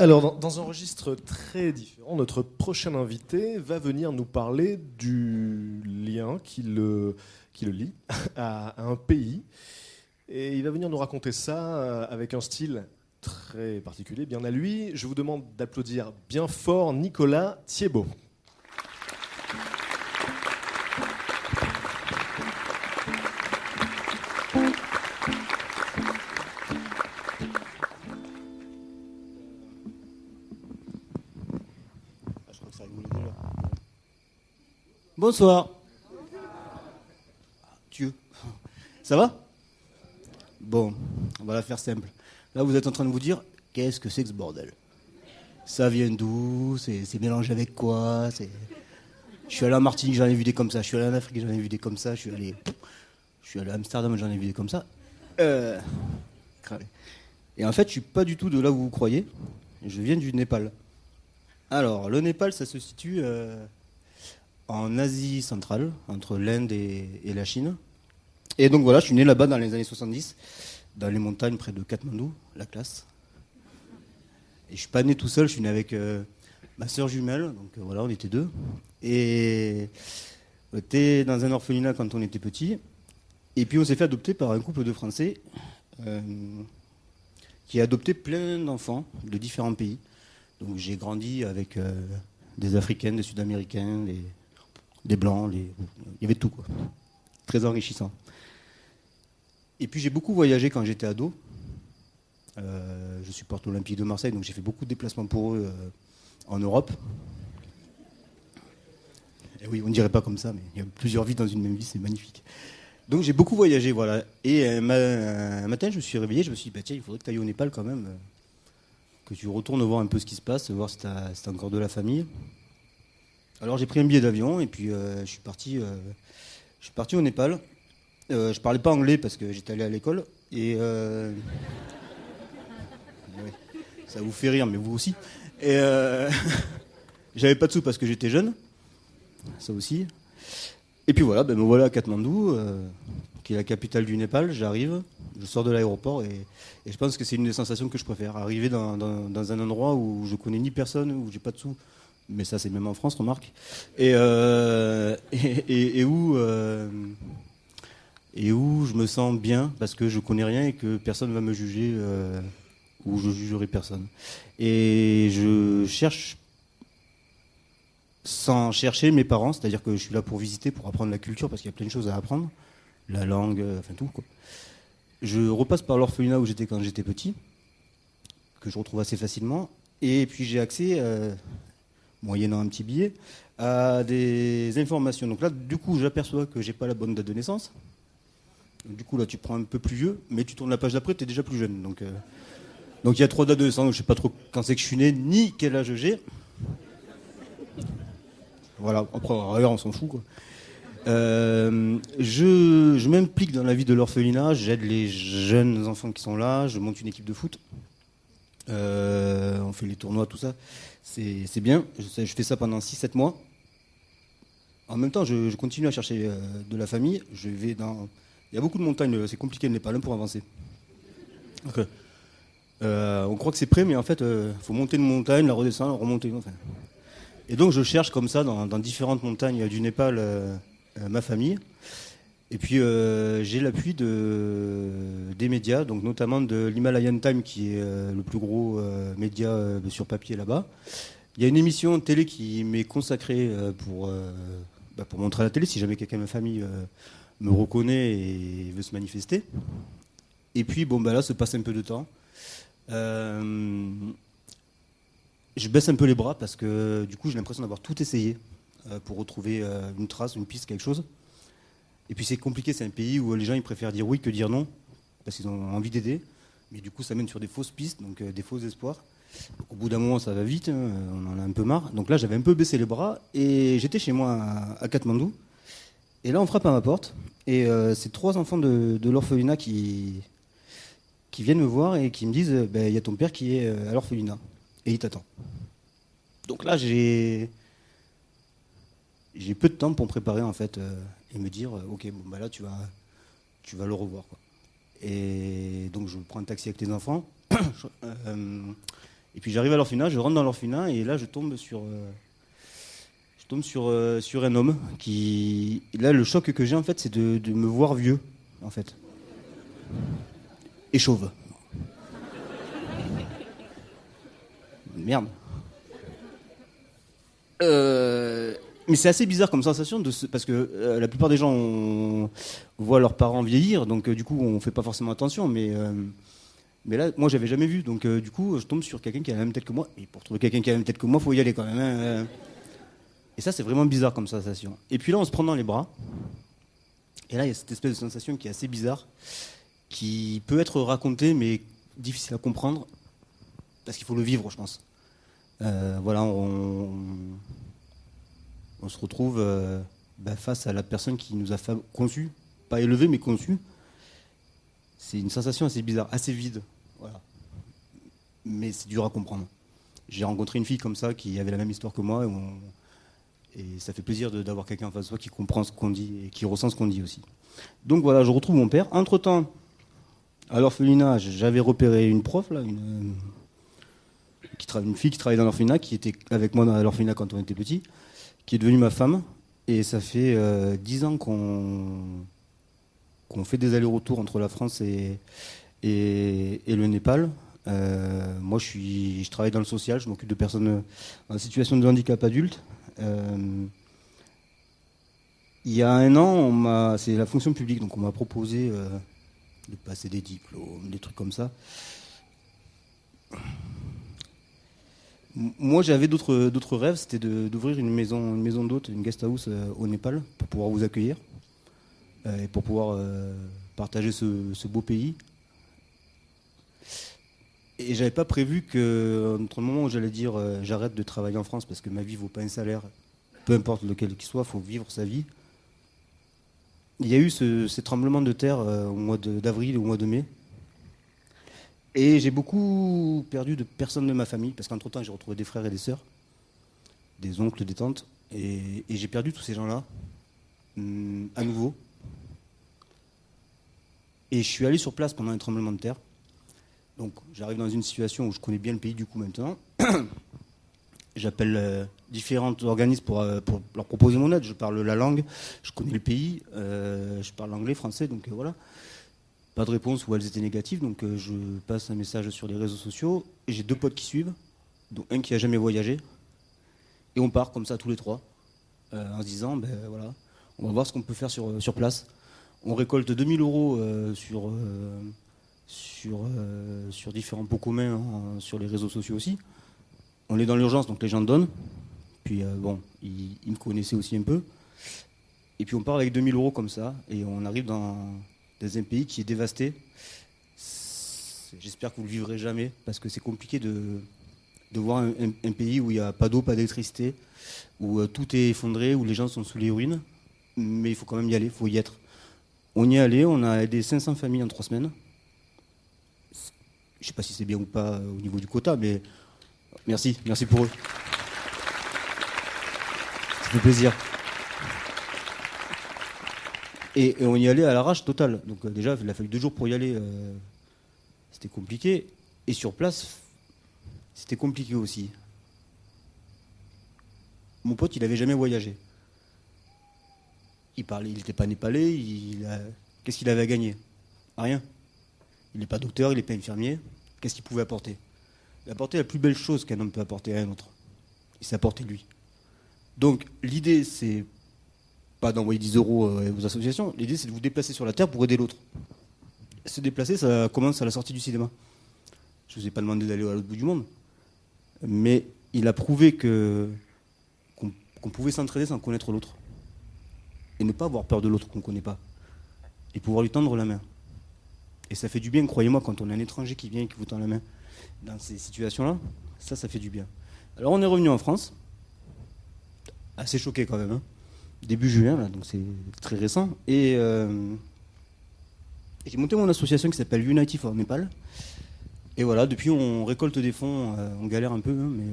Alors, dans, un registre très différent, notre prochain invité va venir nous parler du lien qui le, qui lie à, à un pays. Et il va venir nous raconter ça euh, avec un style très particulier, bien à lui. Je vous demande d'applaudir bien fort Nicolas Thiebaud. Bonsoir. Dieu. Ça va? Bon, on va la faire simple. Là, vous êtes en train de vous dire, qu'est-ce que c'est que ce bordel? Ça vient d'où? C'est mélangé avec quoi? Je suis allé en Martinique, j'en ai vu des comme ça. Je suis allé en Afrique, j'en ai vu des comme ça. Je suis allé, je suis allé à Amsterdam, j'en ai vu des comme ça. Euh. Et en fait, je suis pas du tout de là où vous croyez. Je viens du Népal. Alors, le Népal, ça se situe euh, en Asie centrale, entre l'Inde et, la Chine. Et donc voilà, je suis né là-bas dans les années 70, dans les montagnes près de Katmandou, la classe. Et je suis pas né tout seul, je suis né avec euh, ma sœur jumelle, donc euh, voilà, on était deux. Et on était dans un orphelinat quand on était petit. Et puis on s'est fait adopter par un couple de Français euh, qui a adopté plein d'enfants de différents pays. Donc j'ai grandi avec des Africains, des Sud-Américains, des, des Blancs, les- il y avait tout quoi. Très enrichissant. Et puis j'ai beaucoup voyagé quand j'étais ado. Euh, je supporte l'Olympique de Marseille, donc j'ai fait beaucoup de déplacements pour eux euh, en Europe. Et oui, on ne dirait pas comme ça, mais il y a plusieurs vies dans une même vie, c'est magnifique. Donc j'ai beaucoup voyagé, voilà. Et un, ma- un matin, je me suis réveillé, je me suis dit, bah, tiens, il faudrait que tu ailles au Népal quand même, euh, que tu retournes voir un peu ce qui se passe, voir si tu as, encore de la famille. Alors j'ai pris un billet d'avion et puis euh, je suis parti, euh, je suis parti au Népal. Euh, je parlais pas anglais parce que j'étais allé à l'école et ça vous fait rire, mais vous aussi. Et j'avais pas de sous parce que j'étais jeune, ça aussi. Et puis voilà, ben me voilà à Katmandou, qui est la capitale du Népal. J'arrive, je sors de l'aéroport et, je pense que c'est une des sensations que je préfère. Arriver dans, dans- dans un endroit où je connais ni personne, où j'ai pas de sous, mais ça c'est même en France, remarque, et, euh, et, où euh, et où je me sens bien parce que je connais rien et que personne va me juger euh, ou je jugerai personne. Et je cherche sans chercher mes parents, c'est-à-dire que je suis là pour visiter, pour apprendre la culture parce qu'il y a plein de choses à apprendre, la langue, enfin tout. Je repasse par l'orphelinat où j'étais quand j'étais petit, que je retrouve assez facilement, et puis j'ai accès, moyennant un petit billet, à des informations. Donc là, du coup, j'aperçois que j'ai pas la bonne date de naissance. Du coup, là, tu prends un peu plus vieux, mais tu tournes la page d'après, tu es déjà plus jeune. Donc, euh, donc il y a trois dates de naissance, donc je sais pas trop quand c'est que je suis né, ni quel âge j'ai. Voilà, après, on s'en fout, quoi. Euh, je je m'implique dans la vie de l'orphelinat, j'aide les jeunes enfants qui sont là, je monte une équipe de foot. Euh, on fait les tournois, tout ça. C'est bien. Je, fais ça pendant 6-7 mois. En même temps, je, je continue à chercher euh, de la famille. Je vais dans. Il y a beaucoup de montagnes, euh, c'est compliqué le Népal pour avancer. Euh, on croit que c'est prêt, mais en fait, il faut monter une montagne, la redescendre, remonter. Enfin. Et donc, je cherche comme ça dans, dans différentes montagnes du Népal ma famille. Et puis euh, j'ai l'appui de, des médias, donc notamment de l'Himalayan Time, qui est euh, le plus gros euh, média sur papier là-bas. Il y a une émission télé qui m'est consacrée pour, bah, pour montrer à la télé, si jamais quelqu'un de ma famille me reconnaît et veut se manifester. Et puis bon, bah, là se passe un peu de temps. Je baisse un peu les bras parce que du coup j'ai l'impression d'avoir tout essayé pour retrouver une trace, une piste, quelque chose. Et puis c'est compliqué, c'est un pays où les gens ils préfèrent dire oui que dire non parce qu'ils ont envie d'aider. Mais du coup ça mène sur des fausses pistes, donc des faux espoirs. Au bout d'un moment ça va vite, hein, on en a un peu marre. Donc là j'avais un peu baissé les bras et j'étais chez moi à, Katmandou. Et là on frappe à ma porte et c'est trois enfants de, l'orphelinat qui, viennent me voir et qui me disent ben, il y a ton père qui est à l'orphelinat et il t'attend. Donc là, j'ai j'ai peu de temps pour me préparer en fait euh, et me dire euh, ok bon bah là tu vas tu vas le revoir quoi. Et donc je prends un taxi avec les enfants euh, et puis j'arrive à l'orphelinat, je rentre dans l'orphelinat et là je tombe sur je tombe sur sur un homme qui là le choc que j'ai en fait c'est de, de me voir vieux en fait et chauve. Merde. Euh, mais c'est assez bizarre comme sensation parce que euh, la plupart des gens voient leurs parents vieillir, donc euh, du coup on fait pas forcément attention. Mais mais là, moi j'avais jamais vu, donc du coup je tombe sur quelqu'un qui a la même tête que moi. Et pour trouver quelqu'un qui a la même tête que moi, faut y aller quand même. Hein, et ça c'est vraiment bizarre comme sensation. Et puis là on se prend dans les bras. Et là il y a cette espèce de sensation qui est assez bizarre, qui peut être racontée mais difficile à comprendre parce qu'il faut le vivre, je pense. Euh, voilà, on, on, se retrouve euh, bah, face à la personne qui nous a conçu, pas élevé, mais conçu. C'est une sensation assez bizarre, assez vide. Mais c'est dur à comprendre. J'ai rencontré une fille comme ça qui avait la même histoire que moi. Et, ça fait plaisir d'avoir quelqu'un en face de soi qui comprend ce qu'on dit et qui ressent ce qu'on dit aussi. Donc voilà, je retrouve mon père. Entre-temps, à l'orphelinat, j'avais repéré une prof, là, une, une fille qui travaille dans l'orphelinat, qui était avec moi dans l'orphelinat quand on était petit, qui est devenue ma femme. Et ça fait euh, dix ans qu'on fait des allers-retours entre la France et, et, le Népal. Euh, moi, je, suis, je travaille dans le social, je m'occupe de personnes en situation de handicap adulte. Euh, il y a un an, c'est la fonction publique, donc on m'a proposé de passer des diplômes, des trucs comme ça. Moi, j'avais d'autres, d'autres rêves, c'était d'ouvrir une maison, une maison d'hôte, une guest house euh, au Népal pour pouvoir vous accueillir euh, et pour pouvoir euh, partager ce, beau pays. Et j'avais pas prévu que, entre le moment où j'allais dire j'arrête de travailler en France parce que ma vie vaut pas un salaire, peu importe lequel qu'il soit, faut vivre sa vie. Il y a eu ce, ces tremblements de terre au mois d'avril et au mois de mai et j'ai beaucoup perdu de personnes de ma famille, parce qu'entre-temps, j'ai retrouvé des frères et des sœurs, des oncles, des tantes, et, j'ai perdu tous ces gens-là, hum, à nouveau. Et je suis allé sur place pendant un tremblement de terre. Donc j'arrive dans une situation où je connais bien le pays du coup maintenant. J'appelle euh, différents organismes euh, pour, leur proposer mon aide. Je parle la langue, je connais le pays, euh, je parle anglais, français, donc voilà pas de réponse ou elles étaient négatives. Donc euh, je passe un message sur les réseaux sociaux j'ai deux potes qui suivent, dont un qui a jamais voyagé. Et on part comme ça tous les trois euh, en se disant ben voilà, on va voir ce qu'on peut faire sur, euh, sur place. On récolte 2000 euros sur, sur, sur différents pots communs hein, sur les réseaux sociaux aussi. On est dans l'urgence, donc les gens donnent. Puis bon, ils, ils, me connaissaient aussi un peu. Et puis on part avec 2000 euros comme ça, et on arrive dans, dans un pays qui est dévasté. J'espère que vous ne le vivrez jamais, parce que c'est compliqué de, voir un, pays où il n'y a pas d'eau, pas d'électricité, où euh, tout est effondré, où les gens sont sous les ruines. Mais il faut quand même y aller, il faut y être. On y est allé, on a aidé 500 familles en trois semaines. Je ne sais pas si c'est bien ou pas euh, au niveau du quota, mais merci, merci pour eux. Ça fait plaisir. Et, on y allait à l'arrache totale. Donc euh, déjà, il a fallu deux jours pour y aller. Euh, c'était compliqué. Et sur place, c'était compliqué aussi. Mon pote, il n'avait jamais voyagé. Il parlait, il n'était pas népalais. Qu'est-ce qu'il avait à gagner? Rien. Il n'est pas docteur, il n'est pas infirmier. Qu'est-ce qu'il pouvait apporter? Il apportait la plus belle chose qu'un homme peut apporter à un autre. Il s'est apporté lui. Donc l'idée, c'est pas d'envoyer 10 euros euh, aux associations. L'idée, c'est de vous déplacer sur la Terre pour aider l'autre. Se déplacer, ça commence à la sortie du cinéma. Je ne vous ai pas demandé d'aller à l'autre bout du monde. Mais il a prouvé que qu'on pouvait s'entraider sans connaître l'autre. Et ne pas avoir peur de l'autre qu'on ne connaît pas. Et pouvoir lui tendre la main. Et ça fait du bien, croyez-moi, quand on a un étranger qui vient et qui vous tend la main dans ces situations-là, ça, ça fait du bien. Alors on est revenu en France, assez choqué quand même, hein. Début juin, donc c'est très récent, et, euh, j'ai monté mon association qui s'appelle Unity for Nepal. Et voilà, depuis on récolte des fonds, euh, on galère un peu, hein, mais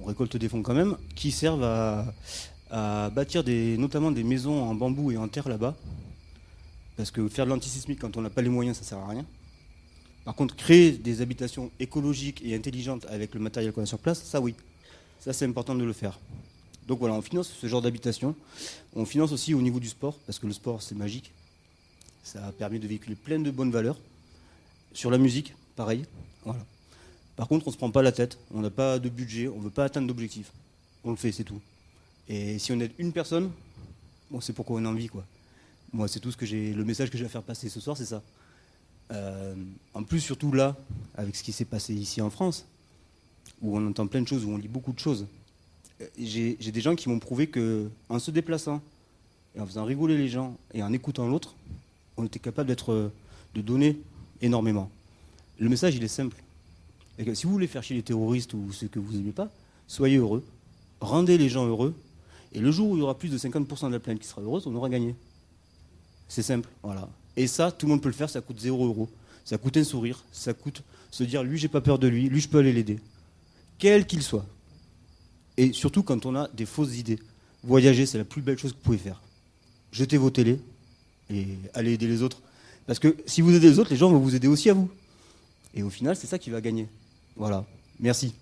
on, récolte des fonds quand même, qui servent à, bâtir notamment des maisons en bambou et en terre là-bas, parce que faire de l'antisismique quand on n'a pas les moyens, ça sert à rien. Par contre, créer des habitations écologiques et intelligentes avec le matériel qu'on a sur place, ça oui. Ça c'est important de le faire. Donc voilà, on finance ce genre d'habitation. On finance aussi au niveau du sport, parce que le sport c'est magique. Ça a permis de véhiculer plein de bonnes valeurs. Sur la musique, pareil. Voilà. Par contre, on ne se prend pas la tête, on n'a pas de budget, on ne veut pas atteindre d'objectifs. On le fait, c'est tout. Et si on aide une personne, bon, c'est pourquoi on a envie, quoi. Moi, c'est tout ce que j'ai. Le message que j'ai à faire passer ce soir, c'est ça. Euh, en plus, surtout là, avec ce qui s'est passé ici en France, où on entend plein de choses, où on lit beaucoup de choses, j'ai des gens qui m'ont prouvé que en se déplaçant et en faisant rigoler les gens et en écoutant l'autre, on était capable d'être, de donner énormément. Le message, il est simple. Si vous voulez faire chier les terroristes ou ceux que vous n'aimez pas, soyez heureux, rendez les gens heureux, et le jour où il y aura plus de 50% de la planète qui sera heureuse, on aura gagné. C'est simple, voilà. Et ça, tout le monde peut le faire, ça coûte 0 euros. Ça coûte un sourire, ça coûte se dire, lui, j'ai pas peur de lui, lui, je peux aller l'aider. Quel qu'il soit. Et surtout quand on a des fausses idées. Voyager, c'est la plus belle chose que vous pouvez faire. Jetez vos télés et allez aider les autres. Parce que si vous aidez les autres, les gens vont vous aider aussi à vous. Et au final, c'est ça qui va gagner. Voilà. Merci.